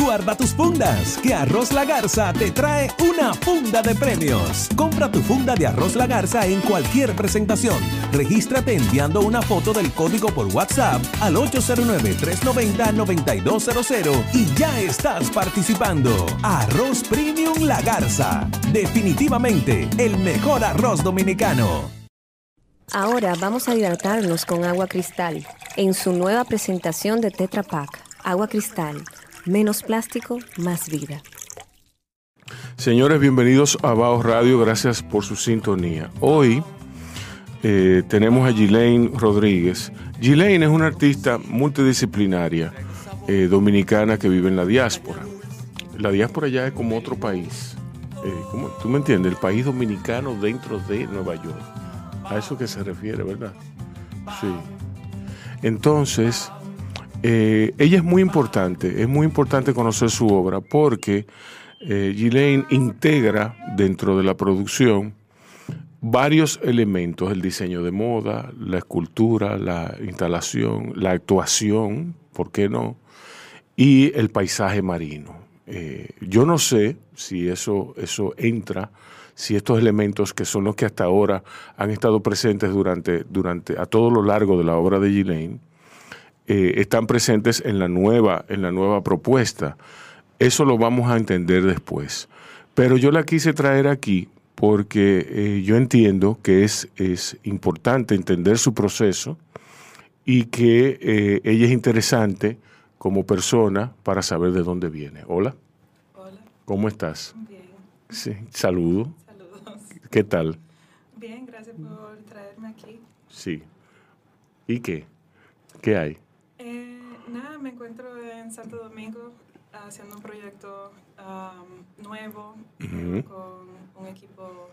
Guarda tus fundas, que Arroz La Garza te trae una funda de premios. Compra tu funda de Arroz La Garza en cualquier presentación. Regístrate enviando una foto del código por WhatsApp al 809-390-9200 y ya estás participando. Arroz Premium La Garza. Definitivamente el mejor arroz dominicano. Ahora vamos a hidratarnos con agua cristal en su nueva presentación de Tetra Pak. Agua cristal Menos plástico, más vida. Señores, bienvenidos a Baos Radio, gracias por su sintonía. Hoy eh, tenemos a Gilaine Rodríguez. Gilaine es una artista multidisciplinaria eh, dominicana que vive en la diáspora. La diáspora ya es como otro país. Eh, ¿Tú me entiendes? El país dominicano dentro de Nueva York. A eso que se refiere, ¿verdad? Sí. Entonces, eh, ella es muy importante, es muy importante conocer su obra porque eh, integra dentro de la producción varios elementos, el diseño de moda, la escultura, la instalación, la actuación, ¿por qué no? Y el paisaje marino. Eh, yo no sé si eso, eso entra, si estos elementos que son los que hasta ahora han estado presentes durante, durante a todo lo largo de la obra de Ghislaine, eh, están presentes en la, nueva, en la nueva propuesta. Eso lo vamos a entender después. Pero yo la quise traer aquí porque eh, yo entiendo que es, es, importante entender su proceso y que eh, ella es interesante como persona para saber de dónde viene. Hola. Hola. ¿Cómo estás? Bien. Sí, saludo. Saludos. ¿Qué tal? Bien, gracias por traerme aquí. Sí. ¿Y qué? ¿Qué hay? Nada, me encuentro en Santo Domingo haciendo un proyecto um, nuevo con un equipo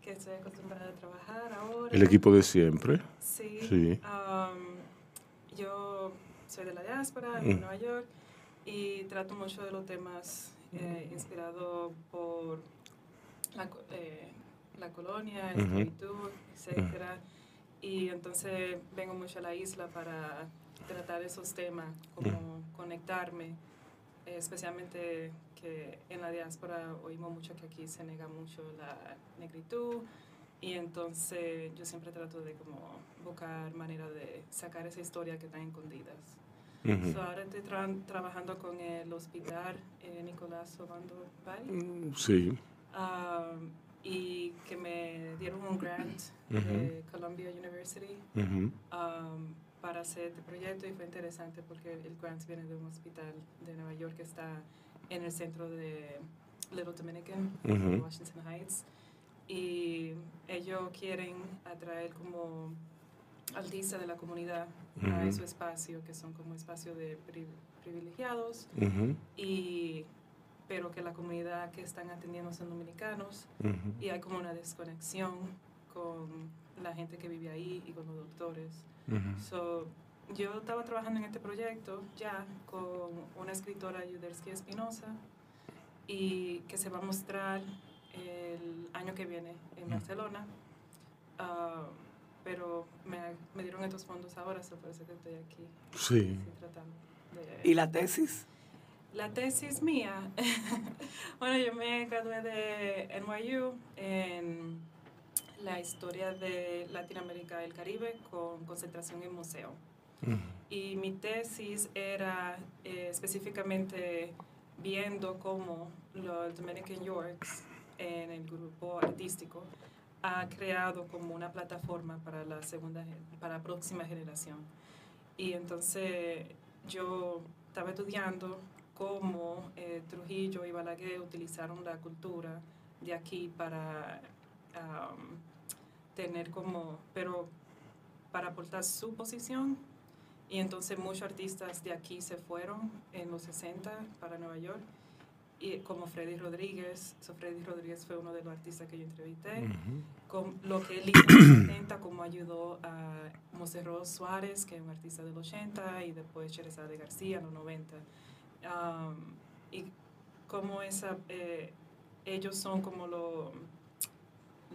que estoy acostumbrada a trabajar ahora. El equipo de siempre. Sí. Sí. Um, yo soy de la diáspora, de Mm. Nueva York, y trato mucho de los temas eh, inspirados por la, eh, la colonia, Ujú. esclavitud, etcétera. Y entonces vengo mucho a la isla para tratar esos temas, como conectarme, eh, especialmente que en la diáspora oímos mucho que aquí se nega mucho la negritud y entonces yo siempre trato de como buscar manera de sacar esa historia que están escondidas. Ujú. So, ahora estoy tra- trabajando con el hospital eh, Nicolás Obando Valle Mm, Sí. um, y que me dieron un grant Ujú. de Columbia University Ujú. um, para hacer este proyecto y fue interesante porque el grant viene de un hospital de Nueva York que está en el centro de Little Dominican, Ujú. Washington Heights. Y ellos quieren atraer como artistas de la comunidad a su espacio, que son como espacios de pri- privilegiados, y, pero que la comunidad que están atendiendo son dominicanos y hay como una desconexión con la gente que vive ahí y con los doctores. So, yo estaba trabajando en este proyecto ya con una escritora, Yudersky Espinosa, y que se va a mostrar el año que viene en Barcelona. Ah, pero me, me dieron estos fondos ahora, so por eso que estoy aquí. Sí. estoy tratando de- ¿Y la tesis? la tesis mía, bueno, yo me gradué de NYU en la historia de Latinoamérica y el Caribe con concentración en museo. Y mi tesis era eh, específicamente viendo cómo los Dominican Yorks en el grupo artístico ha creado como una plataforma para la segunda para la próxima generación. Y entonces yo estaba estudiando cómo eh, Trujillo y Balaguer utilizaron la cultura de aquí para um, tener como, pero para aportar su posición. Y entonces muchos artistas de aquí se fueron en los 60 para Nueva York, y como Freddy Rodríguez. So Freddy Rodríguez fue uno de los artistas que yo entrevisté. con lo que él hizo en los 70, como ayudó a Monserrat Suárez, que es un artista del 80, y después Cheresade García en los 90. Um, y como esa, eh, ellos son como los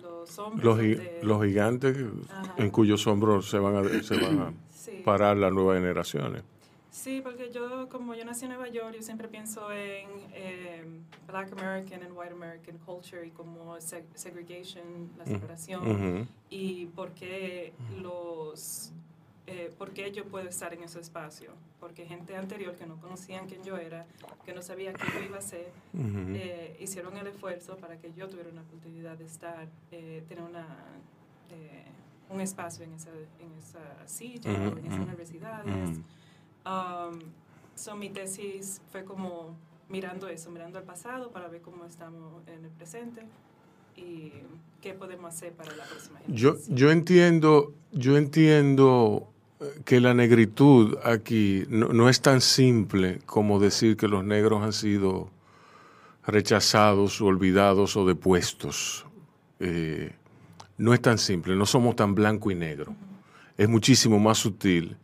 los hombres. Los, gi- de- los gigantes Ajá. en cuyos hombros se van a, se van a Sí. parar las nuevas generaciones. Sí, porque yo, como yo nací en Nueva York, yo siempre pienso en eh, Black American and White American culture y como seg- segregation, la separación, Ujú. y por qué los... Por qué yo puedo estar en ese espacio. Porque gente anterior que no conocían quién yo era, que no sabía qué yo iba a hacer, Ujú. eh, hicieron el esfuerzo para que yo tuviera una oportunidad de estar, eh, tener una, eh, un espacio en esa, en esa silla, Ujú, en esas universidades. Ujú. Um, so mi tesis fue como mirando eso, mirando al pasado para ver cómo estamos en el presente y qué podemos hacer para la próxima Yo, generación. yo entiendo, yo entiendo que la negritud aquí no, es tan simple como decir que los negros han sido rechazados, olvidados o depuestos. Eh, no es tan simple, no somos tan blanco y negro. Es muchísimo más sutil.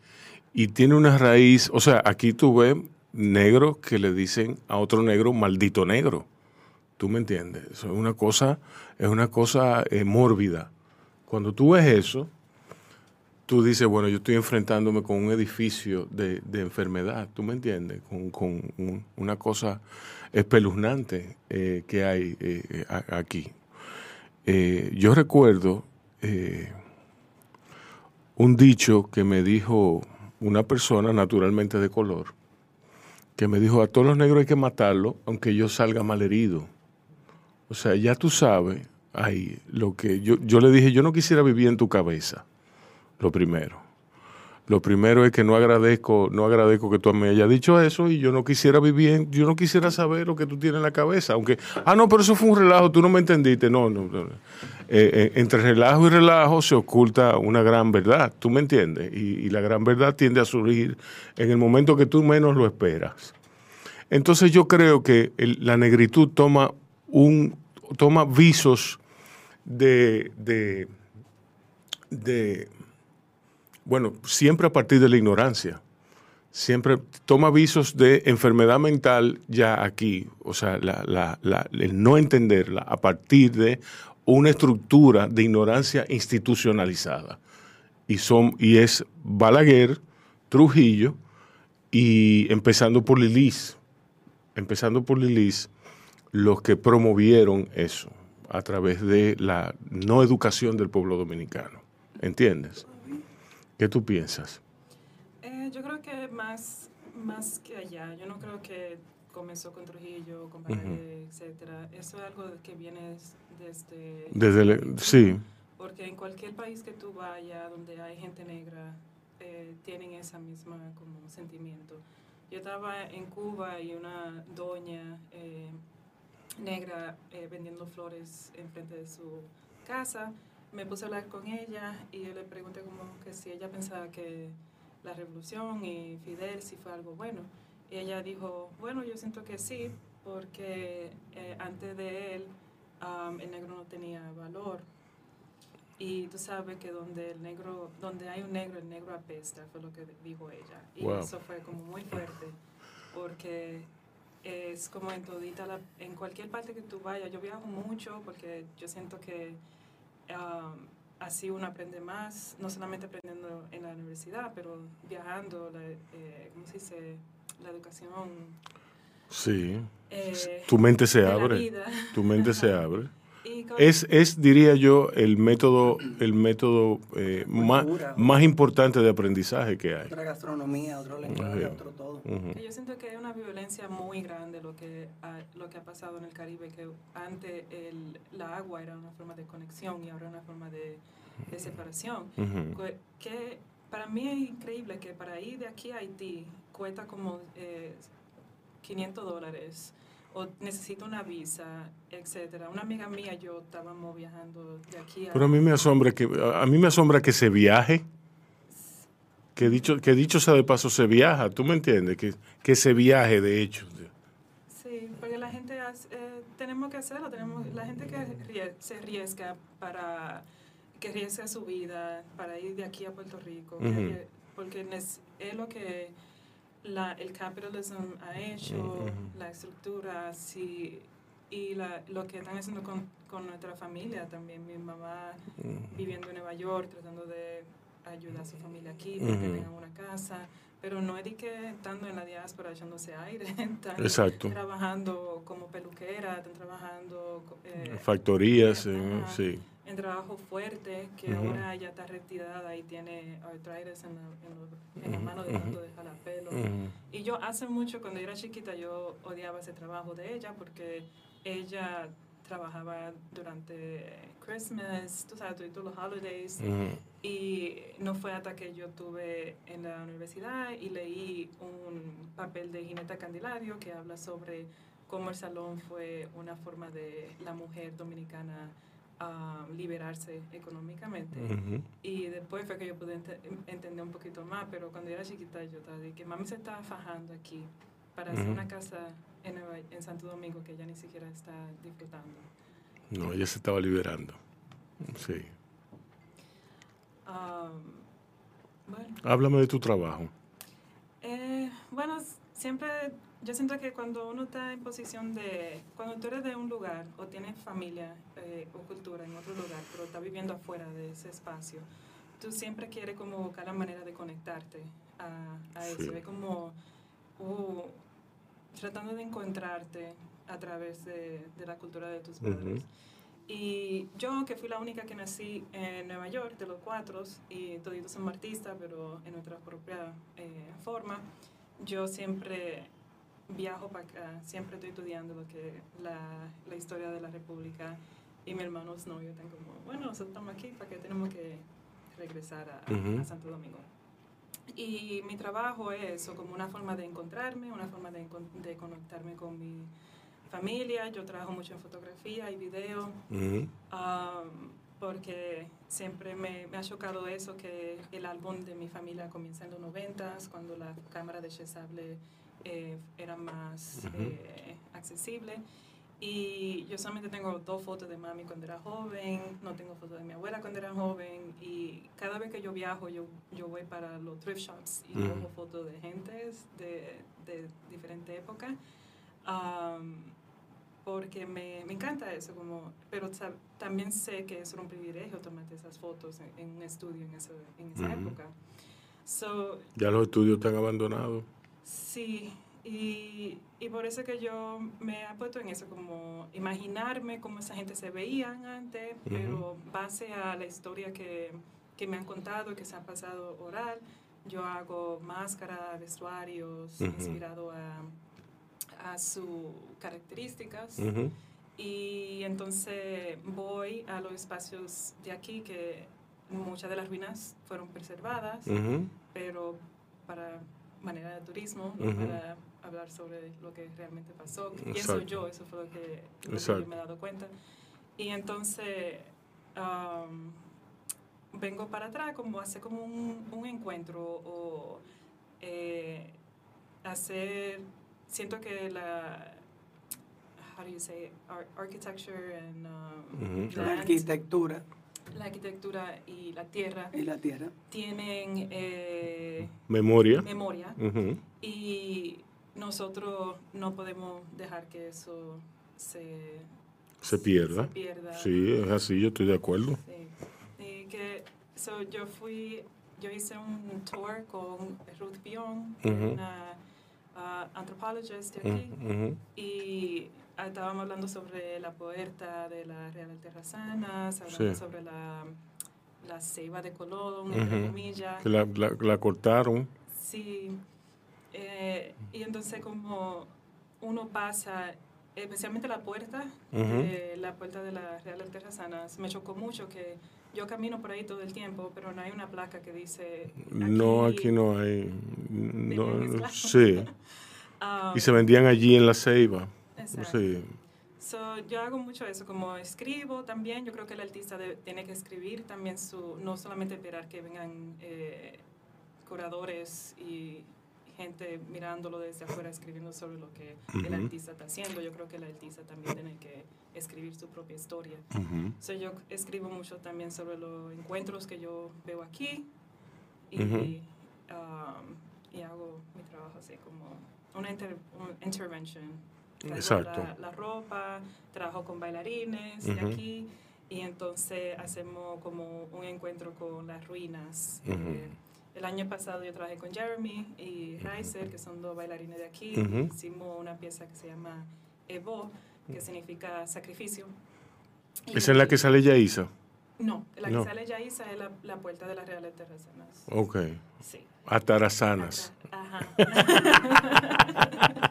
Y tiene una raíz, o sea, aquí tú ves negros que le dicen a otro negro maldito negro. ¿Tú me entiendes? Es una cosa, es una cosa eh, mórbida. Cuando tú ves eso, tú dices, bueno, yo estoy enfrentándome con un edificio de, de enfermedad, ¿tú me entiendes? Con, con un- una cosa espeluznante eh, que hay eh, a- aquí. Eh, yo recuerdo eh, un dicho que me dijo una persona naturalmente de color, que me dijo, a todos los negros hay que matarlo, aunque yo salga mal herido. O sea, ya tú sabes, ahí, lo que yo, yo le dije, yo no quisiera vivir en tu cabeza, lo primero. Lo primero es que no agradezco, no agradezco que tú me hayas dicho eso y yo no quisiera vivir, yo no quisiera saber lo que tú tienes en la cabeza, aunque, ah, no, pero eso fue un relajo, tú no me entendiste, no, no, no. Eh, eh, entre relajo y relajo se oculta una gran verdad, tú me entiendes, y, la gran verdad tiende a surgir en el momento que tú menos lo esperas. Entonces yo creo que la negritud toma un toma visos de, de, bueno, siempre a partir de la ignorancia. Siempre toma visos de enfermedad mental ya aquí, o sea, la- el no entenderla a partir de una estructura de ignorancia institucionalizada. Y, son, y es Balaguer, Trujillo y empezando por Lilis, empezando por Lilis, los que promovieron eso a través de la no educación del pueblo dominicano. ¿Entiendes? ¿Qué tú piensas? Eh, yo creo que más, más que allá, yo no creo que comenzó con Trujillo, con Balaguer, etcétera. Eso es algo que viene desde... Desde el- sí. Porque en cualquier país que tú vayas donde hay gente negra, eh, tienen esa misma como sentimiento. Yo estaba en Cuba y una doña eh, negra eh, vendiendo flores enfrente de su casa. Me puse a hablar con ella y yo le pregunté como que si ella pensaba que la revolución y Fidel si fue algo bueno. Y ella dijo, bueno, yo siento que sí, porque eh, antes de él um, el negro no tenía valor. Y tú sabes que donde el negro, donde hay un negro, el negro apesta, fue lo que dijo ella. Y Wow. eso fue como muy fuerte, porque es como en todita la, en cualquier parte que tú vayas. Yo viajo mucho porque yo siento que um, así uno aprende más, no solamente aprendiendo en la universidad, pero viajando, la, eh, ¿cómo se dice? La educación. Sí. eh, Tu mente se abre. Tu mente se abre. Es, es, diría yo, el método, el método eh, más, Cultura. más importante de aprendizaje que hay. Otra gastronomía, otro lenguaje, otro todo. Ujú. Que Yo siento que hay una violencia muy grande lo que ha, lo que ha pasado en el Caribe, que antes el, la agua era una forma de conexión y ahora una forma de, de separación. Ujú. Que, que para mí es increíble que para ir de aquí a Haití cuesta como eh, 500 dólares o necesito una visa, etcétera. Una amiga mía, yo estábamos viajando de aquí a... Pero a mí me asombra que, a mí me asombra que se viaje. Que dicho, que dicho sea de paso, se viaja, ¿tú me entiendes? Que, que se viaje, de hecho. Sí, porque la gente hace, eh, tenemos que hacerlo, tenemos la gente que se arriesga para que arriesga su vida para ir de aquí a Puerto Rico, arrie- porque es lo que la, el capitalism ha hecho, la estructura, sí, y la, lo que están haciendo con, con nuestra familia también. Mi mamá viviendo en Nueva York, tratando de ayudar a su familia aquí, para que tengan una casa, pero no es de que estando en la diáspora echándose aire, están Exacto. trabajando como peluquera, están trabajando eh, Factorías, Ajá. sí. En trabajo fuerte, que ahora ya está retirada y tiene arthritis en la, en en la mano de tanto de jalar pelo. Ujú. Y yo hace mucho, cuando era chiquita, yo odiaba ese trabajo de ella porque ella trabajaba durante Christmas, tú sabes, todos los holidays. Y no fue hasta que yo estuve en la universidad y leí un papel de Gineta Candelario que habla sobre cómo el salón fue una forma de la mujer dominicana liberarse económicamente. Y después fue que yo pude ente- entender un poquito más, pero cuando yo era chiquita yo estaba de que mami se estaba fajando aquí para hacer una casa en, Nueva- en Santo Domingo que ella ni siquiera está disfrutando. No, ella se estaba liberando. Sí. Um, bueno. Háblame de tu trabajo. Eh, bueno, siempre yo siento que cuando uno está en posición de, cuando tú eres de un lugar o tienes familia eh, o cultura en otro lugar, pero estás viviendo afuera de ese espacio, tú siempre quieres como buscar la manera de conectarte a, a Sí. eso. Es como uh, tratando de encontrarte a través de, de la cultura de tus padres. Y yo, que fui la única que nací en Nueva York, de los cuatro, y todos somos artistas, pero en nuestra propia eh, forma, yo siempre viajo para acá, siempre estoy estudiando lo que la, la historia de la República. Y mi hermano no, yo tengo como, bueno, nosotros estamos aquí, ¿para qué tenemos que regresar a, Ujú. a Santo Domingo? Y mi trabajo es eso, como una forma de encontrarme, una forma de, de conectarme con mi familia. Yo trabajo mucho en fotografía y video, Ujú. um, porque siempre me, me ha chocado eso, que el álbum de mi familia comienza en los noventas, cuando la cámara desechable eh, era más Ujú. eh, accesible. Y yo solamente tengo dos fotos de mami cuando era joven, no tengo fotos de mi abuela cuando era joven. Y cada vez que yo viajo, yo, yo voy para los thrift shops y Ujú. cojo fotos de gentes de, de diferente época. Um, porque me, me encanta eso, como, pero también sé que es un privilegio tomarte esas fotos en, en un estudio en, esa- en esa Ujú. época. So, Ya los estudios están abandonados. Sí, y, y por eso que yo me he puesto en eso, como imaginarme cómo esa gente se veían antes, Ujú. pero base a la historia que, que me han contado, que se ha pasado oral, yo hago máscaras, vestuarios, Ujú. inspirado a, a sus características. Ujú. Y entonces voy a los espacios de aquí que muchas de las ruinas fueron preservadas Ujú. pero para manera de turismo, no Ujú. para hablar sobre lo que realmente pasó. Y eso yo, eso fue lo que, lo que yo me he dado cuenta. Y entonces am, vengo para atrás como hacer como un, un encuentro o eh, hacer, siento que la, how do you say, it? Ar- architecture and um, Ujú. La land, arquitectura la arquitectura y la tierra y la tierra. tienen eh, Memoria. memoria y nosotros no podemos dejar que eso se, Se pierda. se pierda. Sí, es así, yo estoy de acuerdo. Sí. Y que, so, yo fui, yo hice un tour con Ruth Bion, una antropologist de aquí, Ujú, ujú. y estábamos hablando sobre la puerta de la Real Terrazanas, hablando Sí. sobre la, la ceiba de Colón, entre comillas. Que la, la- la cortaron. Sí, eh, y entonces como uno pasa, especialmente la puerta, eh, la puerta de la Real Terrazanas, me chocó mucho que yo camino por ahí todo el tiempo, pero no hay una placa que dice... No, aquí no hay. No, sí. Ah, Y se vendían allí en la ceiba. Exacto. Sí. So, yo hago mucho eso, como escribo también, yo creo que el artista de- tiene que escribir también su, no solamente esperar que vengan eh, curadores y gente mirándolo desde afuera escribiendo sobre lo que el Ujú. artista está haciendo, yo creo que el artista también tiene que escribir su propia historia. Ujú. So, yo escribo mucho también sobre los encuentros que yo veo aquí y, Ujú. um, y hago mi trabajo así como una inter- intervention. Exacto. La, la ropa, trabajo con bailarines de aquí y entonces hacemos como un encuentro con las ruinas. Eh, el año pasado yo trabajé con Jeremy y Reiser, que son dos bailarines de aquí. Hicimos una pieza que se llama Evo, que significa sacrificio. Y- Esa es la que sale Yaisa. No, la No. que sale Yaiza es la, la puerta de las Reales Terrazanas. Ok. Sí. Atarazanas. Ajá.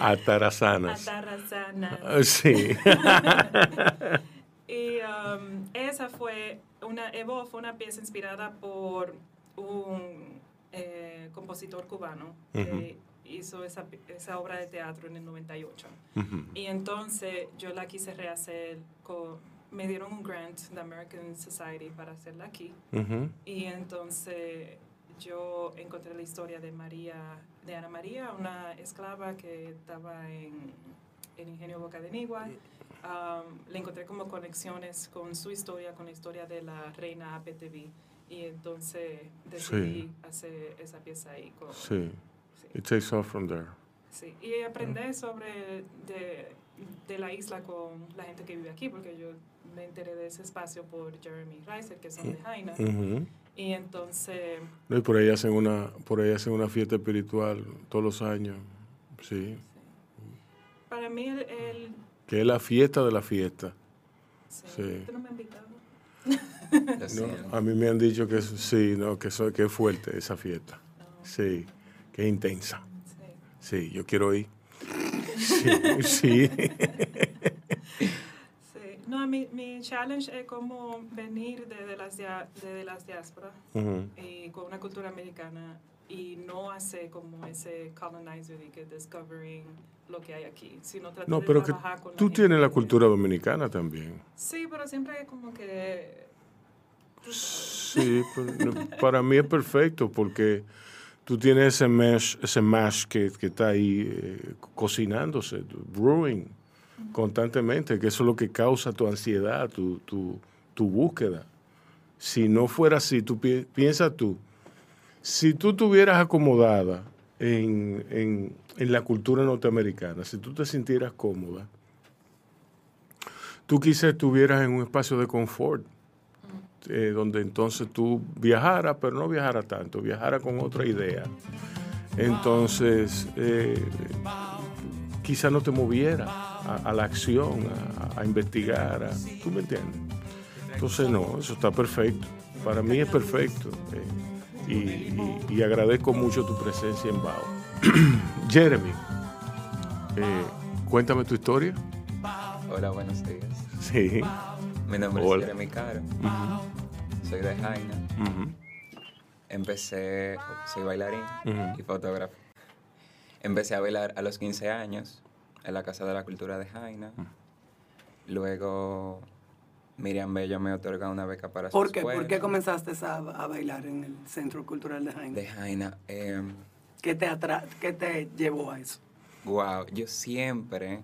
Atarazanas. Atarrazanas. Ah, Sí. Y um, esa fue una, Evo fue una pieza inspirada por un eh, compositor cubano que hizo esa, esa obra de teatro en el 98. Ujú. Y entonces yo la quise rehacer, con, me dieron un grant de American Society para hacerla aquí. Ujú. Y entonces yo encontré la historia de María, de Ana María, una esclava que estaba en el ingenio Boca de Nigua. Um, le encontré como conexiones con su historia, con la historia de la reina APTV. Y entonces decidí Sí. hacer esa pieza ahí. Con, Sí. sí. It takes off from there. Sí, y aprender sobre de, de la isla con la gente que vive aquí, porque yo me enteré de ese espacio por Jeremy Reiser, que son de Jaina. Y entonces, No, y por ahí hacen una, por ahí hacen una fiesta espiritual todos los años. Sí. para mí, el, el- Que es la fiesta de la fiesta. sí, Sí. tú no me. Lo No, a mí me han dicho que sí, no, que, so- que es fuerte esa fiesta. Sí, que es intensa. Sí. Yo quiero ir. Sí, sí. Sí. No, mi, mi challenge es como venir desde las, dia- desde las diásporas y con una cultura americana y no hacer como ese colonizer de que discovering lo que hay aquí, sino tratar No, de pero que trabajar con la tú gente tienes la que- cultura dominicana también. Sí, pero siempre como que... sabes. Sí, para mí es perfecto porque tú tienes ese mash, ese mash que, que está ahí eh, cocinándose, brewing constantemente, que eso es lo que causa tu ansiedad, tu, tu, tu búsqueda. Si no fuera así, tú pi- piensa tú, si tú estuvieras acomodada en, en, la cultura norteamericana, si tú te sintieras cómoda, tú quizás estuvieras en un espacio de confort eh, donde entonces tú viajaras, pero no viajaras tanto, viajaras con otra idea. Entonces, eh, quizá no te moviera a, la acción, a, a investigar, a- ¿tú me entiendes? Entonces, no, eso está perfecto. Para mí es perfecto. eh, y, y- y agradezco mucho tu presencia en Bao. Jeremy, eh, cuéntame tu historia. Hola, buenos días. Sí. Mi nombre Hola. es Jeremy Caro. Soy de Jaina. Empecé, soy bailarín y fotógrafo. Empecé a bailar a los 15 años en la Casa de la Cultura de Jaina. Luego Miriam Bello me otorga una beca para su ¿Por qué? escuela. ¿Por qué comenzaste a, a bailar en el Centro Cultural de Jaime? De Jaina. eh, ¿Qué, te atra ¿Qué te llevó a eso? wow, yo siempre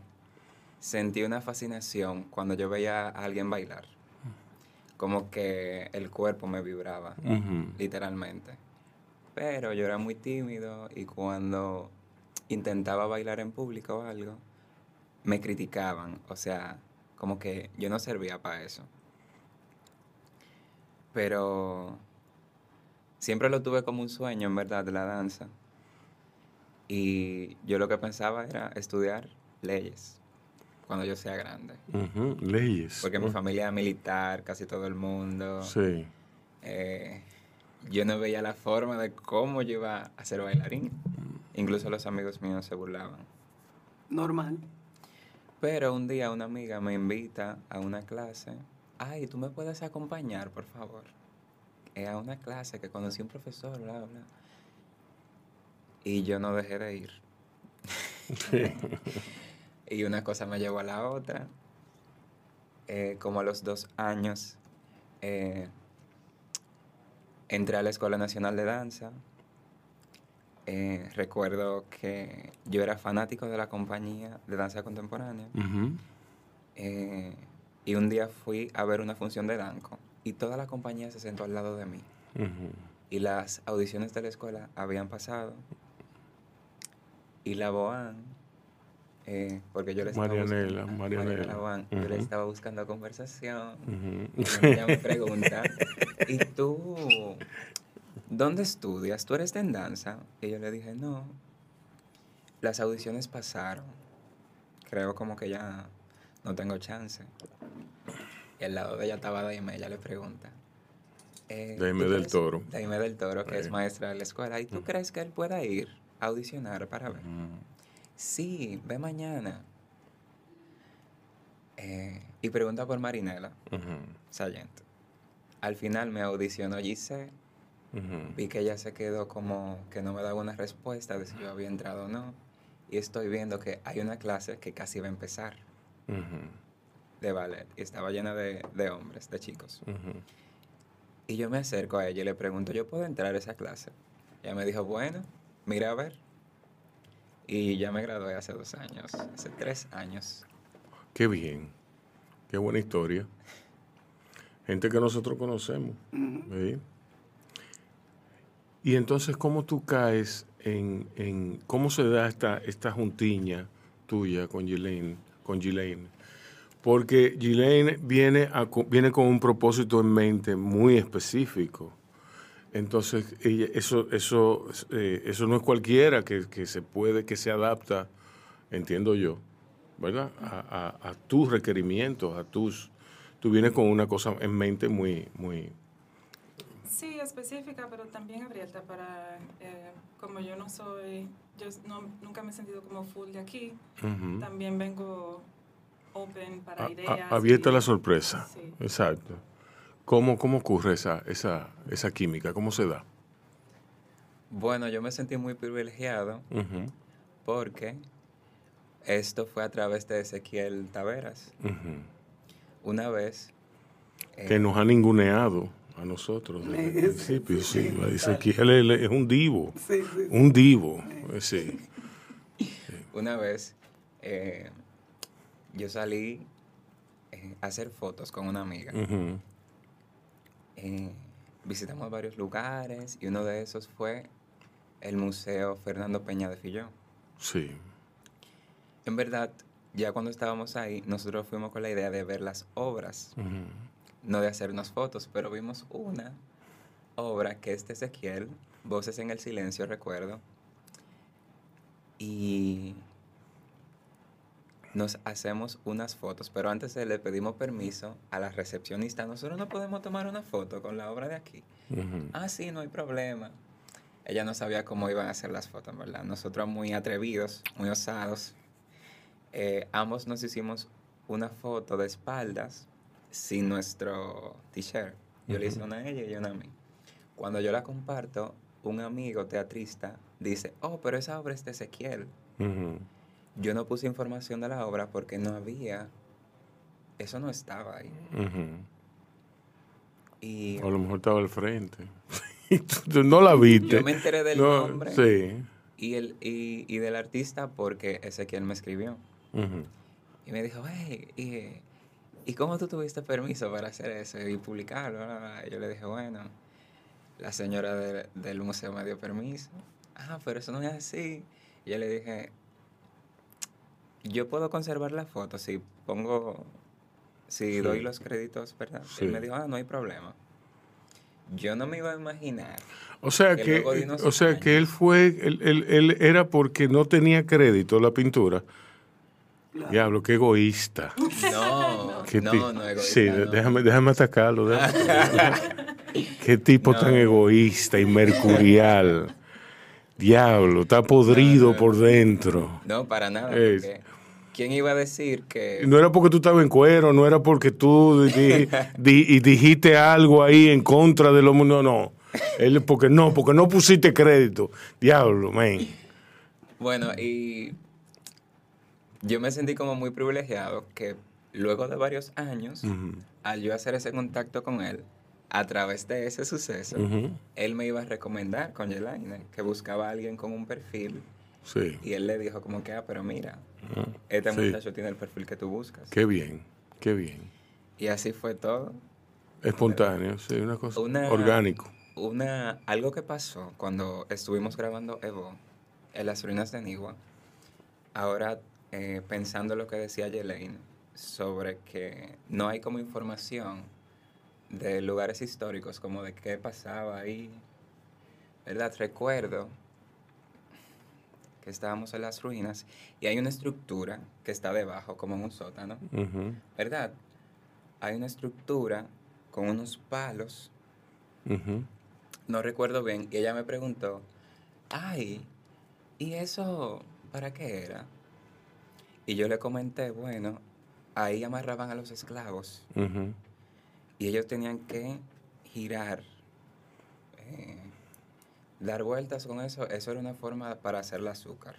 sentí una fascinación cuando yo veía a alguien bailar. Como que el cuerpo me vibraba. Literalmente. Pero yo era muy tímido y cuando intentaba bailar en público o algo, me criticaban. O sea, como que yo no servía para eso. Pero siempre lo tuve como un sueño, en verdad, de la danza. Y yo lo que pensaba era estudiar leyes cuando yo sea grande. Leyes. Porque mi familia es militar, casi todo el mundo. Sí. Eh, yo no veía la forma de cómo yo iba a ser bailarín. Incluso los amigos míos se burlaban. Normal. Pero un día una amiga me invita a una clase. Ay, ¿tú me puedes acompañar, por favor? Es a una clase que conocí un profesor, bla, bla. Y yo no dejé de ir. Y una cosa me llevó a la otra. Eh, como a los dos años, eh, entré a la Escuela Nacional de Danza. Eh, recuerdo que yo era fanático de la compañía de danza contemporánea. Eh, y un día fui a ver una función de Danco y toda la compañía se sentó al lado de mí. Y las audiciones de la escuela habían pasado. Y la Boan, eh, porque yo le estaba Marianela, buscando- Marianela. la Boan, yo le estaba buscando conversación. Ella me pregunta, ¿y tú dónde estudias? ¿Tú eres de en danza? Y yo le dije, no. Las audiciones pasaron. Creo como que ya no tengo chance. Y al lado de ella estaba Daime, ella le pregunta. eh, Daime ¿tú del Toro. Daime del Toro, que es maestra de la escuela. ¿Y tú crees que él pueda ir a audicionar para ver? Sí, ve mañana. Eh, y pregunta por Marinela. Sargento. Al final me audicionó Vi que ella se quedó como que no me daba una respuesta de si yo había entrado o no. Y estoy viendo que hay una clase que casi va a empezar de ballet y estaba llena de, de hombres, de chicos. Y yo me acerco a ella y le pregunto, ¿yo puedo entrar a esa clase? Ella me dijo, bueno, mira a ver. Y ya me gradué hace dos años, hace tres años. Qué bien. Qué buena historia. Gente que nosotros conocemos. ¿sí? Y entonces, ¿cómo tú caes en, cómo se da esta, esta juntiña tuya con Ghislaine? Con Ghislaine? Porque Ghislaine viene, viene con un propósito en mente muy específico. Entonces, eso, eso, eh, eso no es cualquiera que, que se puede, que se adapta, entiendo yo, ¿verdad? A- a tus requerimientos, a tus... Tú vienes con una cosa en mente muy, muy... Sí, específica, pero también abierta para, eh, como yo no soy, yo no, nunca me he sentido como full de aquí, también vengo open para A- a- ideas. abierta a y- la sorpresa. Sí. Exacto. ¿Cómo, cómo ocurre esa, esa, esa química? ¿Cómo se da? Bueno, yo me sentí muy privilegiado porque esto fue a través de Ezequiel Taveras. Una vez... eh, Que nos ha ninguneado a nosotros desde el Eh, principio. Sí, dice que él es un divo. Sí, sí. Un divo. eh, Sí. Una vez eh, yo salí eh, a hacer fotos con una amiga. Eh, visitamos varios lugares y uno de esos fue el Museo Fernando Peña de Filló. Sí. En verdad, ya cuando estábamos ahí, nosotros fuimos con la idea de ver las obras, Ujú, no de hacernos fotos, pero vimos una obra que es de Ezequiel, Voces en el Silencio, recuerdo. Y nos hacemos unas fotos, pero antes de le pedimos permiso a la recepcionista. Nosotros no podemos tomar una foto con la obra de aquí. Ah, sí, no hay problema. Ella no sabía cómo iban a hacer las fotos, ¿verdad? Nosotros muy atrevidos, muy osados. Eh, ambos nos hicimos una foto de espaldas sin nuestro t-shirt. Yo le hice una a ella y una a mí. Cuando yo la comparto, un amigo teatrista dice, oh, pero esa obra es de Ezequiel. Yo no puse información de la obra porque no había, eso no estaba ahí. Y A lo mejor estaba al frente. No la viste. yo me enteré del No, nombre Sí. y, el, y, y del artista porque Ezequiel me escribió. Y me dijo, hey, ¿y, ¿y cómo tú tuviste permiso para hacer eso y publicarlo? Bla, bla, bla?". Y yo le dije, bueno, la señora de- del museo me dio permiso. Ah, pero eso no es así. Y yo le dije, yo puedo conservar la foto si pongo, si Sí. doy los créditos, ¿verdad? Sí. Él me dijo, ah, no hay problema. Yo no me iba a imaginar. O sea Que o sea que él fue, él, él- él era porque no tenía crédito la pintura. Claro. Diablo, qué egoísta. No, Qué no, no, egoísta, Sí, no. déjame, déjame atacarlo. déjame- qué tipo No. tan egoísta y mercurial. Diablo, está podrido No, por dentro. No, para nada. ¿Quién iba a decir que... No era porque tú estabas en cuero, no era porque tú di- di- y dijiste algo ahí en contra de lo... No, no. Él porque no, porque no pusiste crédito. Diablo, man. Bueno, y yo me sentí como muy privilegiado que luego de varios años, al yo hacer ese contacto con él, a través de ese suceso, él me iba a recomendar con Yelaine que buscaba a alguien con un perfil Sí. y él le dijo como que, ah, pero mira, Ujú. este Sí. muchacho tiene el perfil que tú buscas. Qué bien, qué bien. Y así fue todo. Espontáneo, sí, una cosa Una- orgánico. Una, algo que pasó cuando estuvimos grabando Evo en las ruinas de Nigua, ahora eh, pensando lo que decía Yelaine sobre que no hay como información de lugares históricos, como de qué pasaba ahí, ¿verdad? Recuerdo que estábamos en las ruinas y hay una estructura que está debajo, como en un sótano, ¿verdad? Hay una estructura con unos palos no recuerdo bien, y ella me preguntó, ay, ¿y eso para qué era? Y yo le comenté, bueno, ahí amarraban a los esclavos y ellos tenían que girar, eh, dar vueltas con eso, eso era una forma para hacer el azúcar.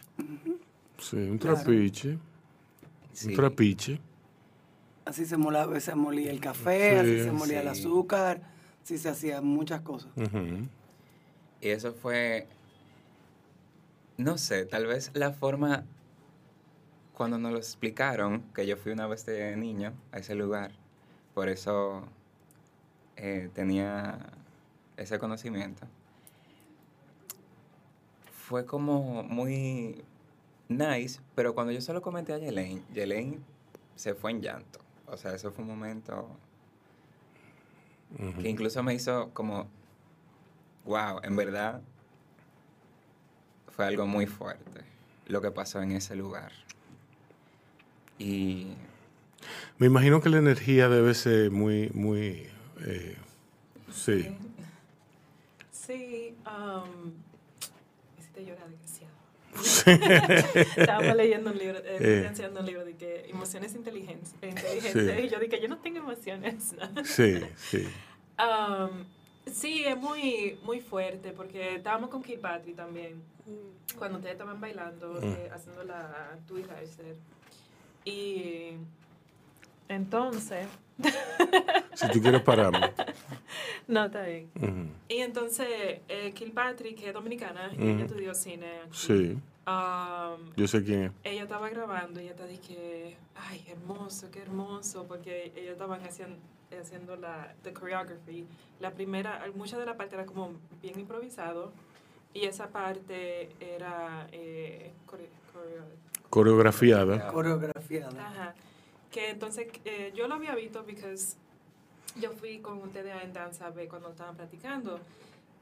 Sí, un Claro. trapiche. Sí. Un trapiche. Así se, molaba, se molía el café, Sí, así se molía el azúcar, así se hacían muchas cosas. Y eso fue, no sé, tal vez la forma, cuando nos lo explicaron, que yo fui una vez de niño a ese lugar, por eso eh, tenía ese conocimiento, fue como muy nice, pero cuando yo se lo comenté a Yelaine, Yelaine se fue en llanto. O sea, eso fue un momento que incluso me hizo como, wow, en verdad fue algo muy fuerte lo que pasó en ese lugar. Y Me imagino que la energía debe ser muy, muy... eh, sí. Sí, um, me hiciste llorar demasiado. Estábamos leyendo un libro, eh, Eh. un libro de que emociones inteligentes, inteligentes Sí. y yo dije, yo no tengo emociones. Sí, sí. Um, sí, es muy, muy fuerte porque estábamos con Kilpatri también, cuando ustedes estaban bailando, eh, haciendo la tu rehearsal. Y entonces, Si tú quieres pararme. no, está bien. Y entonces, eh, Kilpatrick, que es dominicana, y Ujú. ella estudió cine aquí. Sí, Um, yo sé quién es. ella estaba grabando y ella te dije, ay, hermoso, qué hermoso, porque ellos estaban haciendo, haciendo la the choreography. La primera, mucha de la parte era como bien improvisado y esa parte era eh, core- Coreografiada. Coreografiada. Ajá. Que entonces eh, yo lo había visto porque yo fui con ustedes en danza ve, cuando estaban practicando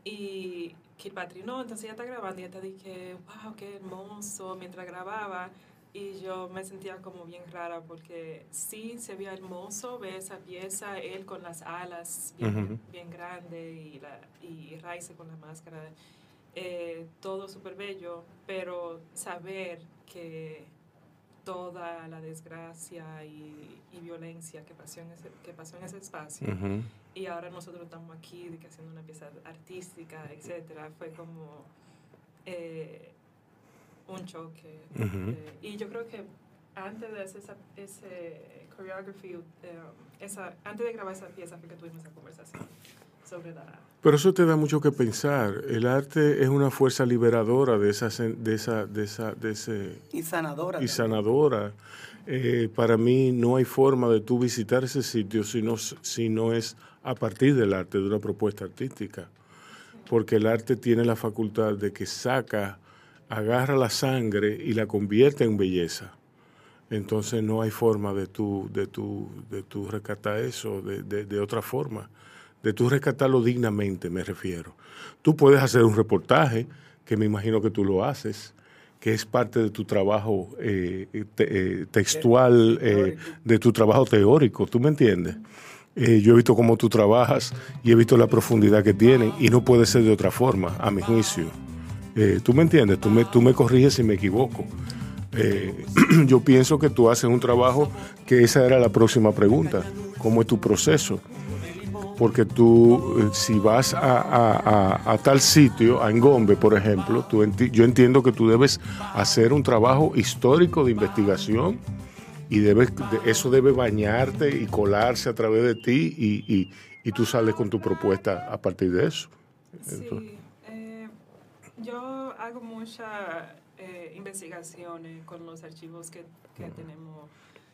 y Kilpatri no, entonces ella está grabando y ella te dije, wow, qué hermoso, mientras grababa y yo me sentía como bien rara porque sí se veía hermoso ver esa pieza, él con las alas bien, Ujú. bien grande y, la, y Raice con la máscara, eh, todo súper bello, pero saber que toda la desgracia y, y violencia que pasó en ese, que pasó en ese espacio y ahora nosotros estamos aquí de que haciendo una pieza artística, etcétera, fue como eh, un choque. Eh, y yo creo que antes de hacer esa, ese choreography, eh, esa, antes de grabar esa pieza fue que tuvimos esa conversación sobre la... Pero eso te da mucho que pensar. El arte es una fuerza liberadora de esa, sen- de esa, de esa, de ese Y sanadora. y sanadora. Eh, para mí no hay forma de tú visitar ese sitio si no, si no es a partir del arte, de una propuesta artística. Porque el arte tiene la facultad de que saca, agarra la sangre y la convierte en belleza. Entonces no hay forma de tú, de tú, de tú rescatar eso de, de- de otra forma. De tú rescatarlo dignamente, me refiero. Tú puedes hacer un reportaje, que me imagino que tú lo haces, que es parte de tu trabajo eh, te- eh, textual, eh, de tu trabajo teórico, ¿tú me entiendes? Yo he visto cómo tú trabajas y he visto la profundidad que tienen y no puede ser de otra forma, a mi juicio. ¿Tú me entiendes? Tú me, tú me corriges si me equivoco. Yo pienso que tú haces un trabajo que esa era la próxima pregunta. ¿Cómo es tu proceso? Porque tú, eh, si vas a, a- a- a tal sitio, a Engombe, por ejemplo, tú enti- yo entiendo que tú debes hacer un trabajo histórico de investigación y debes, de- eso debe bañarte y colarse a través de ti y, y- y tú sales con tu propuesta a partir de eso. Sí, eh, yo hago muchas investigaciones con los archivos que, que tenemos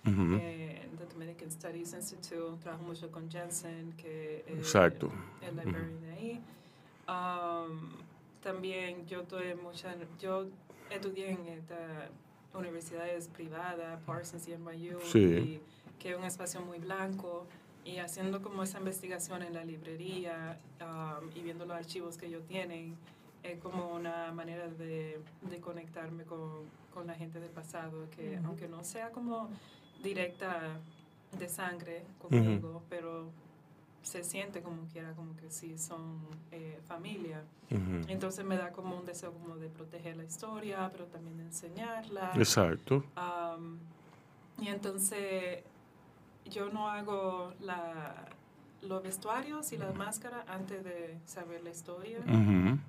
Ujú. eh, en the Dominican Studies Institute. Trabajo mucho con Jensen, que es Exacto. el librarian de ahí. Um, también yo tuve mucha, yo estudié en esta universidades privadas, Parsons y NYU, Sí. y que es un espacio muy blanco y haciendo como esa investigación en la librería um, y viendo los archivos que ellos tienen, es como una manera de, de conectarme con, con la gente del pasado, que aunque no sea como directa de sangre conmigo, pero se siente como quiera, como que sí son eh, familia. Entonces me da como un deseo como de proteger la historia, pero también de enseñarla. Exacto. Am, y entonces yo no hago la, los vestuarios y las máscaras antes de saber la historia,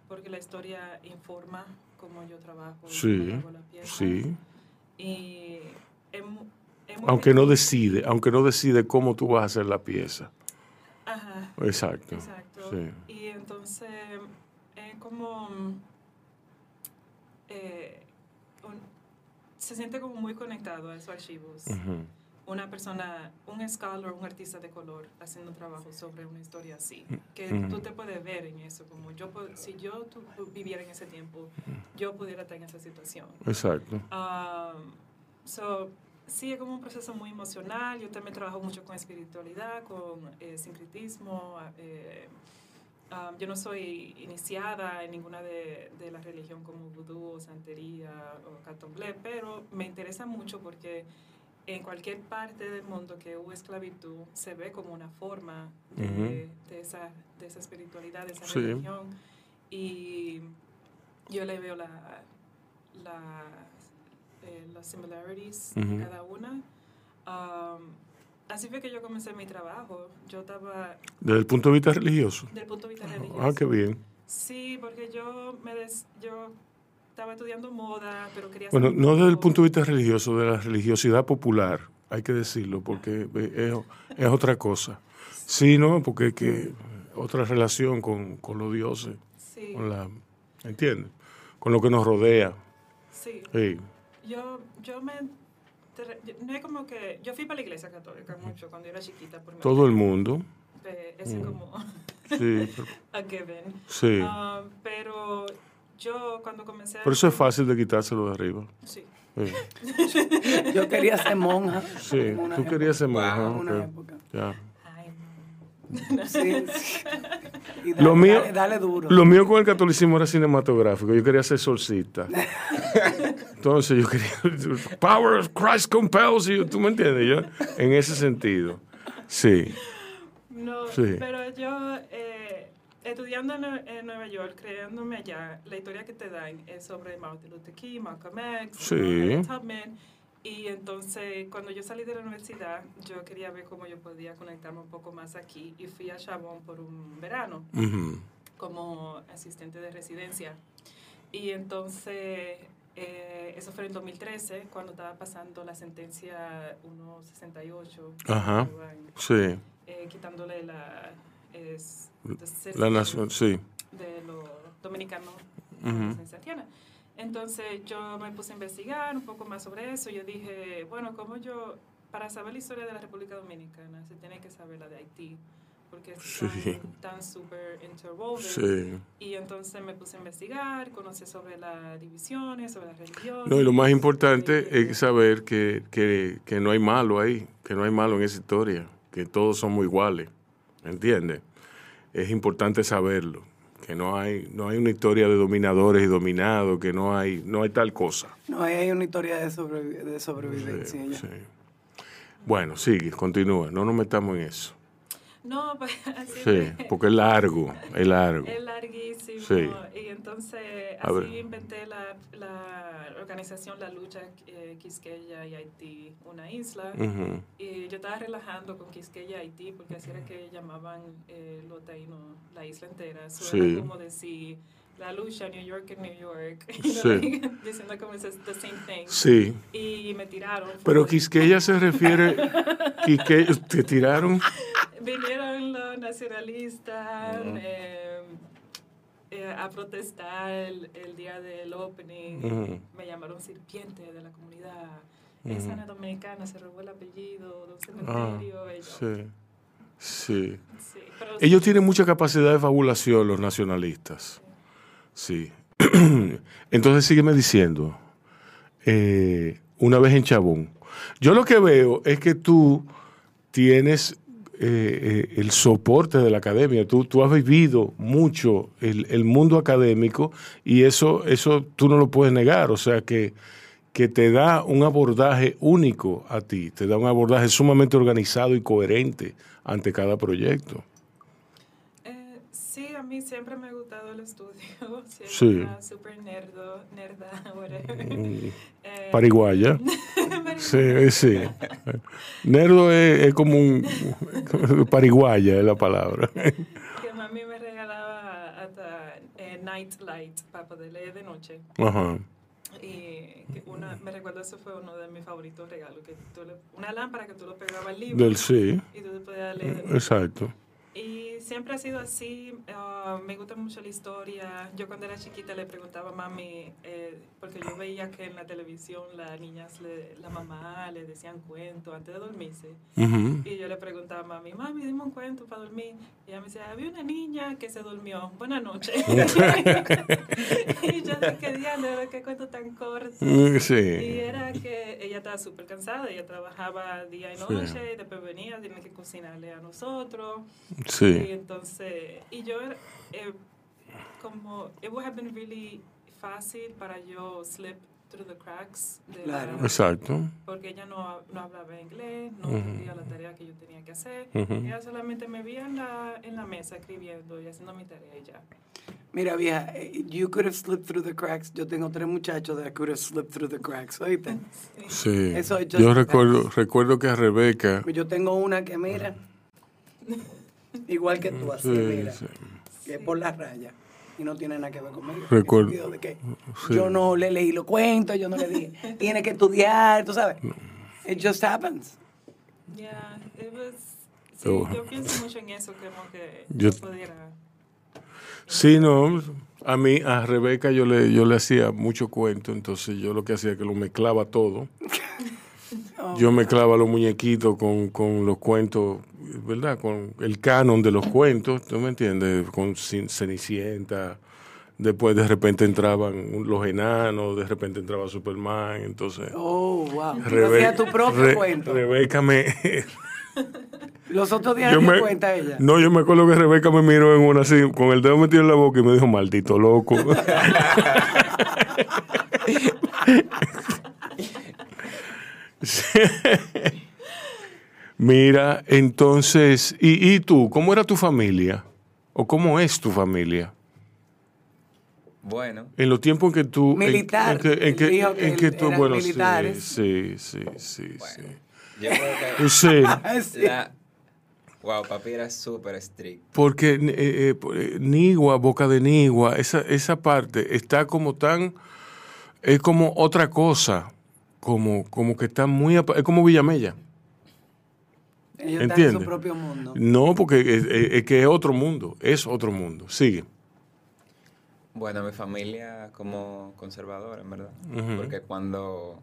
porque la historia informa cómo yo trabajo y Sí, cómo hago la pieza. sí. Y es Aunque no decide, aunque no decide cómo tú vas a hacer la pieza. Ajá. Exacto. Exacto. Sí. Y entonces es como mm, eh, un- se siente como muy conectado a esos archivos. Una persona, un scholar, un artista de color haciendo un trabajo sobre una historia así, que Ujú. tú te puedes ver en eso, como yo, si yo tu- viviera en ese tiempo, yo pudiera estar en esa situación. Exacto. Um, so, sí, es como un proceso muy emocional. Yo también trabajo mucho con espiritualidad, con eh, sincretismo. eh, um, yo no soy iniciada en ninguna de, de la religión como vudú o santería o candomblé, pero me interesa mucho porque en cualquier parte del mundo que hubo esclavitud se ve como una forma de, Ujú. de esa, de esa espiritualidad, de esa Sí. religión. Y yo le veo la, la, eh, las similarities Ujú. de cada una. Um, así fue que yo comencé mi trabajo. Yo estaba Desde el punto de vista religioso. del punto de vista religioso. Ah, qué bien. Sí, porque yo me des, yo estaba estudiando moda, pero quería Bueno, no desde el punto de vista religioso, de la religiosidad popular, hay que decirlo, porque es, es otra cosa. Sí, ¿no? Porque es que otra relación con, con los dioses, Sí, con la, ¿entiendes? Con lo que nos rodea. sí. Sí. Yo, yo me... No es como que... Yo fui para la iglesia católica mucho cuando era chiquita. Por Todo el mundo. Eh, como Sí, a given. sí. Ah, pero yo cuando comencé. Por eso es fácil de quitárselo de arriba. Sí. Sí, Yo quería ser monja. Sí, tú época. querías ser monja. En una ok. época. Ya. Sí, sí. Y dale, Lo mío, dale, dale duro. lo mío con el catolicismo era cinematográfico. Yo quería ser solcita. Entonces yo quería. Power of Christ compels you. ¿Tú me entiendes? Yo, en ese sentido. Sí. No, Sí. pero yo eh, estudiando en, en Nueva York, creándome allá, la historia que te dan es sobre Martin Luther King, Malcolm X, Sí. Tubman. Y entonces, cuando yo salí de la universidad, yo quería ver cómo yo podía conectarme un poco más aquí. Y fui a Chabón por un verano Ujú. como asistente de residencia. Y entonces, eh, eso fue en 2013, cuando estaba pasando la sentencia 168. que Ajá. Sí. eh, quitándole la, es, La nación, sí. de los dominicanos licencia haitiana. Entonces yo me puse a investigar un poco más sobre eso. Yo dije, bueno, como yo, para saber la historia de la República Dominicana, se tiene que saber la de Haití, porque Sí. están tan súper interwoven. Sí. Y entonces me puse a investigar, conocí sobre las divisiones, sobre las religiones. No, y lo más importante es saber que, que, que no hay malo ahí, que no hay malo en esa historia, que todos somos iguales, ¿entiendes? Es importante saberlo, que no hay, no hay una historia de dominadores y dominados, que no hay, no hay tal cosa. No, hay una historia de, sobrevi- de sobrevivencia. Sí. Bueno, sigue, continúa, no nos metamos en eso. No, pues así Sí, porque es largo, es largo. Es larguísimo. Sí. Y entonces así inventé la, la organización La Lucha eh, Quisqueya y Haití, una isla. Y yo estaba relajando con Quisqueya y Haití porque así era que llamaban eh, los taínos la isla entera. Eso Sí. era como decir La Lucha, New York en New York. Sí. Diciendo como es the same thing. Sí. Y me tiraron. Pero Quisqueya se refiere. Quisque, ¿Te tiraron? Vinieron los nacionalistas Ujú. eh, eh, a protestar el, el día del opening. Me llamaron serpiente de la comunidad. Es dominicana, se robó el apellido de un Ah, cementerio. yo, sí. Sí. sí, pero Ellos tienen mucha capacidad de fabulación, los nacionalistas. Sí. Entonces sígueme diciendo. eh, una vez en Chabón. Yo lo que veo es que tú tienes eh, eh, el soporte de la academia. Tú, tú has vivido mucho el, el mundo académico y eso, eso tú no lo puedes negar. O sea que, que te da un abordaje único a ti, te da un abordaje sumamente organizado y coherente ante cada proyecto. Eh, sí, a mí siempre me ha gustado el estudio. Siempre Sí. súper nerdo, nerda, whatever. Mm, Eh, Pariguaya. Sí, sí. Nerdo es, es como un pariguaya es la palabra. que mami me regalaba hasta eh, night light para poder leer de noche. Ajá. Y que una, me recuerdo eso fue uno de mis favoritos regalos, que tú le- una lámpara que tú lo pegabas al libro Del sí. y tú te podías leer. de noche. Exacto. Y siempre ha sido así, ah, me gusta mucho la historia. Yo cuando era chiquita le preguntaba a mami, eh, porque yo veía que en la televisión las niñas, le- la mamá le decían cuentos antes de dormirse. Y yo le preguntaba a mami, mami, dime un cuento para dormir. Y ella me decía, había una niña que se durmió. Buenas noches. y yo dije, diablo, qué cuento tan corto. Mm, Y Sí. era que ella estaba súper cansada, ella trabajaba día y Sí. noche, y después venía, tenía que cocinarle a nosotros. Y Sí. entonces, y yo, eh, como, it would have been really fácil para yo slip through the cracks. De Claro. la- Exacto. porque ella no, no hablaba inglés, no entendía la tarea que yo tenía que hacer. Ujú. Ella solamente me veía en la, en la mesa escribiendo y haciendo mi tarea y ya. Mira, vieja, eh, you could have slipped through the cracks. Yo tengo tres muchachos that could have slipped through the cracks, ¿oíste? Sí. Eso Yo recuerdo, recuerdo que a Rebeca. Yo tengo una que mira, igual que tú, así, Sí, mira, sí. que es por la raya. Y no tiene nada que ver conmigo. Recuerdo. De que Sí. Yo no le leí los cuentos, yo no le dije, tiene que estudiar, tú sabes. It just happens. Yeah, it was, sí, yo pienso mucho en eso, como que Yo- pudiera... Sí, no. A mí, a Rebeca yo le, yo le hacía mucho cuento, entonces yo lo que hacía es que lo mezclaba todo. Yo mezclaba los muñequitos con, con los cuentos, ¿verdad? Con el canon de los cuentos, ¿tú me entiendes? Con Cenicienta, después de repente entraban los enanos, de repente entraba Superman, entonces... Oh, wow. Rebe- tu propio Re- cuento. Rebeca me... Los otros días yo me cuenta ella. No, yo me acuerdo que Rebeca me miró en una así, con el dedo metido en la boca y me dijo, maldito loco. Mira, entonces, ¿y, y tú? ¿Cómo era tu familia? ¿O cómo es tu familia? Bueno, En los tiempos en que tú... en- Militar. En, que, en que- que en que él tú, bueno, sí, militares. sí, sí, sí, sí. yo creo que Sí, Sí. la... Wow, papi era súper estricto. porque eh, eh, eh, Nigua, Boca de Nigua, esa, esa parte está como tan... Es como otra cosa, como, como que está muy... Es como Villamella. Ellos están en su propio mundo. No, porque es, es- es que es otro mundo, es otro mundo. Sigue. Bueno, mi familia como conservadora, en verdad. Porque cuando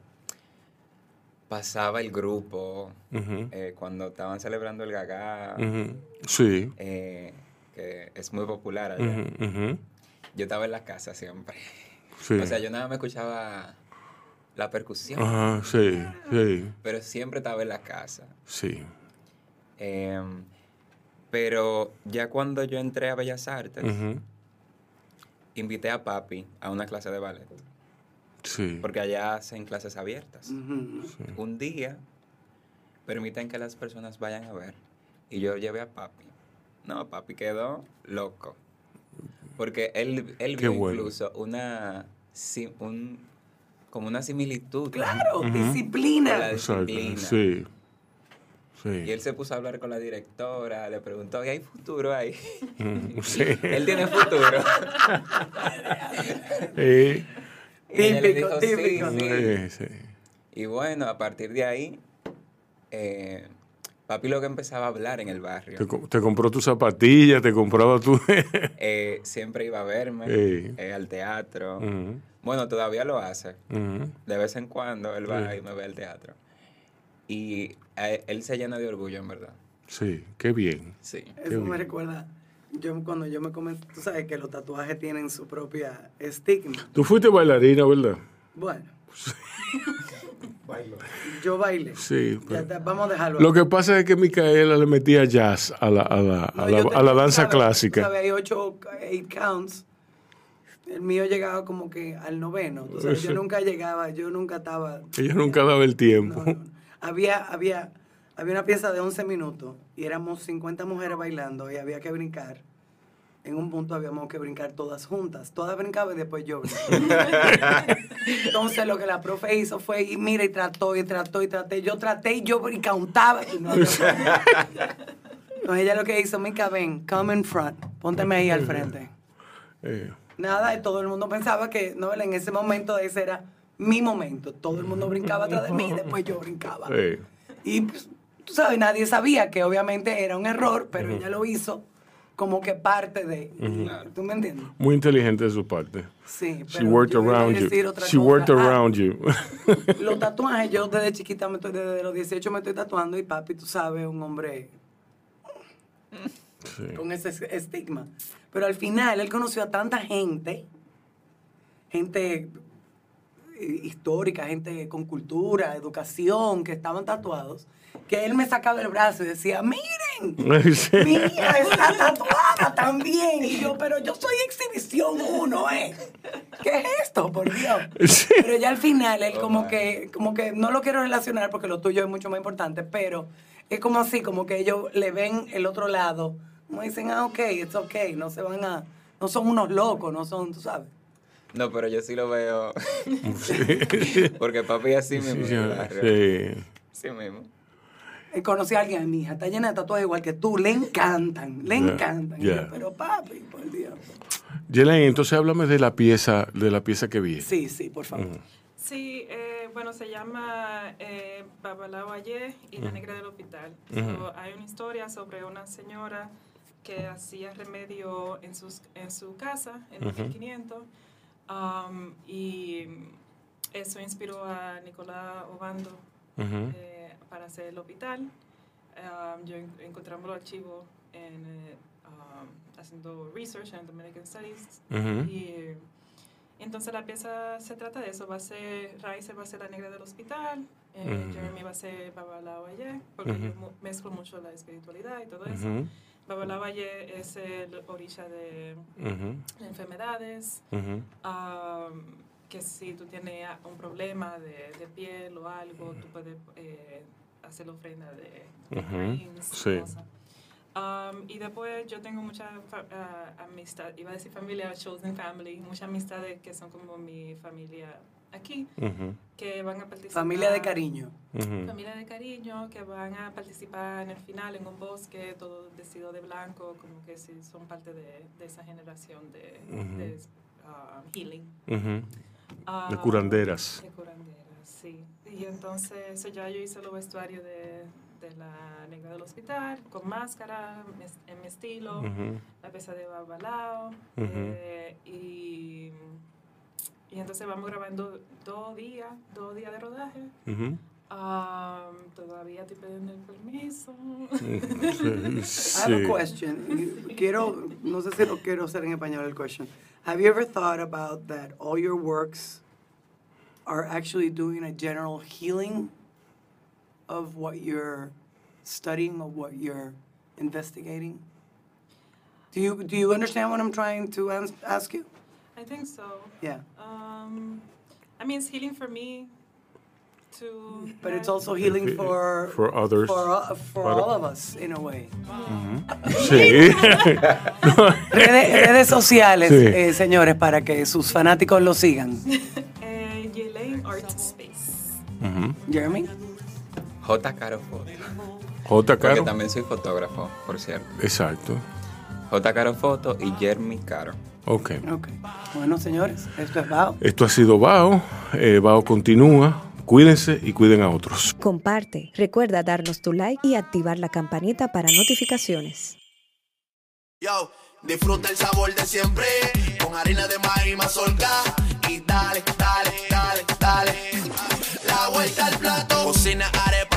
pasaba el grupo, eh, cuando estaban celebrando el gagá. Sí. eh, que es muy popular allá, yo estaba en la casa siempre. Sí. O sea, yo nada más me escuchaba la percusión, Ajá, sí, sí, pero siempre estaba en la casa. sí. Em, pero ya cuando yo entré a Bellas Artes, invité a papi a una clase de ballet, Sí. porque allá hacen clases abiertas. Un día permiten que las personas vayan a ver y yo llevé a papi. No, papi quedó loco. Porque él, él vio bueno. incluso una, un, como una similitud. Claro, disciplina. la Exacto. disciplina. Sí. Y él se puso a hablar con la directora, le preguntó, ¿y hay futuro ahí? Mm, sí. él tiene futuro. Sí. Y Típico, dijo, "Sí, típico. sí". Sí, sí. Y bueno, a partir de ahí, eh, papi lo que empezaba a hablar en el barrio. Te, co- te compró tus zapatillas, te compraba tu... Eh, siempre iba a verme Sí. eh, al teatro. Bueno, todavía lo hace. De vez en cuando él va y me ve al teatro. Y eh, él se llena de orgullo, en verdad. Sí, qué bien. Sí. Qué Eso me bien. recuerda, yo cuando yo me comencé, tú sabes que los tatuajes tienen su propia estigma. Tú fuiste bailarina, ¿verdad? Bueno. Yo bailé. Sí. Ya pero- está, vamos a dejarlo. Lo que pasa es que Micaela le metía jazz a la, a la, a No, la, yo a la danza ¿sabes? clásica. ¿Sabes? Hay ocho, eight counts. El mío llegaba como que al noveno. tú sabes, yo Sí. nunca llegaba, yo nunca estaba. Ella nunca daba el tiempo. no, no. Había, había, había una pieza de 11 minutos y éramos 50 mujeres bailando y había que brincar. En un punto habíamos que brincar todas juntas. Todas brincaban y después yo brincaba. Entonces lo que la profe hizo fue, y mira, y trató, y trató, y traté. Yo traté y yo y countaba. Y no, Entonces ella lo que hizo, Mica, ven, come in front, pónteme ahí al frente. Eh, Nada, y todo el mundo pensaba que no, en ese momento ese era mi momento. Todo el mundo brincaba atrás de mí después yo brincaba. Y pues, tú sabes, nadie sabía que obviamente era un error, pero ella lo hizo como que parte de. ¿Tú me entiendes? muy inteligente de su parte. Sí, She pero worked yo iba a around you. otra She cosa. worked Ah, around you. Los tatuajes, yo desde chiquita, me estoy, desde los 18 me estoy tatuando y papi, tú sabes, un hombre Sí. con ese es- estigma. Pero al final él conoció a tanta gente, gente histórica, gente con cultura, educación, que estaban tatuados, que él me sacaba el brazo y decía, miren, mía está tatuada también. Y yo, pero yo soy exhibición uno, ¿eh? ¿Qué es esto, por Dios? Sí. Pero ya al final él Oh, como que, como que no lo quiero relacionar porque lo tuyo es mucho más importante, pero es como así, como que ellos le ven el otro lado, como dicen, ah, ok, it's ok, no se van a, no son unos locos, no son, tú sabes. No, pero yo sí lo veo. Porque papi así mismo. Sí. Sí mismo. Eh, Conocí a alguien, mi hija, está llena de tatuajes igual que tú, le encantan, le encantan. Y ya. yo, pero papi, por Dios. Yelaine, entonces háblame de la pieza, de la pieza que vi. Sí, sí, por favor. Sí, eh, bueno, se llama eh, Babalao Ayer y la Negra del Hospital. So, hay una historia sobre una señora que hacía remedio en, sus, en su casa en 1500 um, y eso inspiró a Nicolás Obando Ujú. eh, para hacer el hospital. Um, yo en- encontramos los archivos en, eh, um, haciendo research en Dominican Studies Ujú. y entonces la pieza se trata de eso, va a ser, Raizer va a ser la negra del hospital, eh, Ujú. Jeremy va a ser Babalao Ayer, porque yo mezclo mucho la espiritualidad y todo eso. Babalao Ayer es el orilla de Ujú. enfermedades, Ujú. um, que si tú tienes un problema de, de piel o algo, tú puedes eh, hacer la ofrenda de, de Ujú, greens, sí. cosas. Um, y después yo tengo mucha ah, amistad, iba a decir familia, chosen family, muchas amistades que son como mi familia aquí, que van a participar. Familia de cariño. Familia de cariño, que van a participar en el final en un bosque, todo vestido de blanco, como que sí, son parte de, de esa generación de, ah, healing. Ah, De curanderas. De curanderas, sí. Y entonces eso ya yo hice los vestuarios de, de la negra del hospital, con máscara, mes- en mi estilo, la pieza de Babalao. Eh, y, y entonces vamos grabando dos días, dos días de rodaje. Ujú. Ah, todavía estoy pidiendo el permiso. Sí. I have a Sí. question. Quiero, no sé si lo quiero hacer en español el question. Have you ever thought about that all your works are actually doing a general healing of what you're studying, of what you're investigating? Do you, do you understand what I'm trying to ask you? I think so. Yeah. Um, I mean, it's healing for me to. But it's also healing for For others. for, uh, for Para- all of us in a way. Sí. Redes, redes sociales, Sí. eh, señores, para que sus fanáticos lo sigan. Yelaine Art Space. Ujú. Jeremy. J. Caro Foto. J. Porque Caro. también soy fotógrafo, por cierto. Exacto. J. Caro Foto y Jeremy Caro. Ok. Ok. Bueno, señores, esto es Bao. Esto ha sido Bao. Eh, Bao continúa. Cuídense y cuiden a otros. Comparte, recuerda darnos tu like y activar la campanita para notificaciones. Yo, disfruta el sabor de siempre con harina de maíz mazorca y dale, dale, dale, dale. La vuelta al plato. Cocina arepa,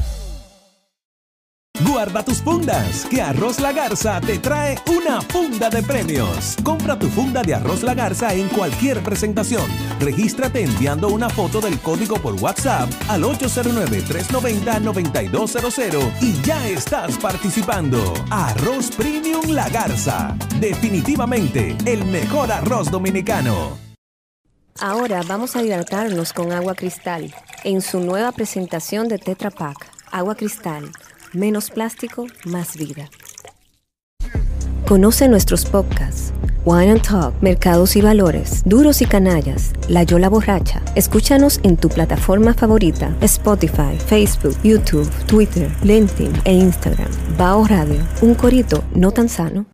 Guarda tus fundas, que Arroz La Garza te trae una funda de premios. Compra tu funda de Arroz La Garza en cualquier presentación. Regístrate enviando una foto del código por WhatsApp al 809-390-9200 y ya estás participando. Arroz Premium La Garza. Definitivamente el mejor arroz dominicano. Ahora vamos a hidratarnos con agua cristal en su nueva presentación de Tetra Pak. Agua cristal, menos plástico, más vida. Conoce nuestros podcasts. Wine and Talk, Mercados y Valores, Duros y Canallas, La Yola Borracha. Escúchanos en tu plataforma favorita, Spotify, Facebook, YouTube, Twitter, LinkedIn e Instagram. Bao Radio, un corito no tan sano.